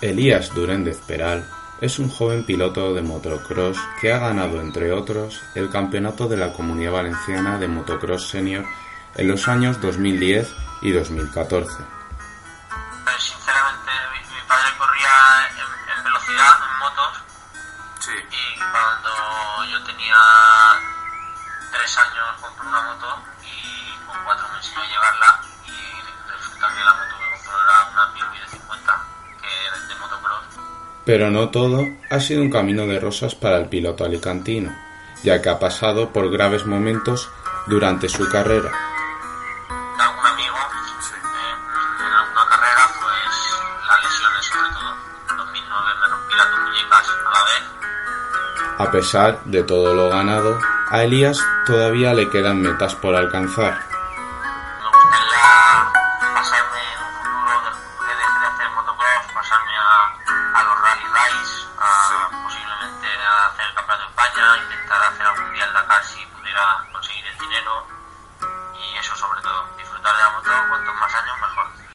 Elías Duréndez Peral es un joven piloto de motocross que ha ganado, entre otros, el campeonato de la Comunidad Valenciana de Motocross Senior en los años 2010 y 2014. Pues, sinceramente, mi, mi padre corría en, en velocidad, en motos, y cuando yo tenía tres años compré una moto y con cuatro me enseñó a llevarla Pero no todo ha sido un camino de rosas para el piloto alicantino, ya que ha pasado por graves momentos durante su carrera. De algún amigo, eh, en alguna carrera, pues las lesiones sobre todo. En 2009 me rompí las dos muñecas a la vez A pesar de todo lo ganado, a Elías todavía le quedan metas por alcanzar. hacer el Campeonato de España, intentar hacer algún día el Dakar si pudiera conseguir el dinero y eso sobre todo, disfrutar de la moto cuantos más años mejor.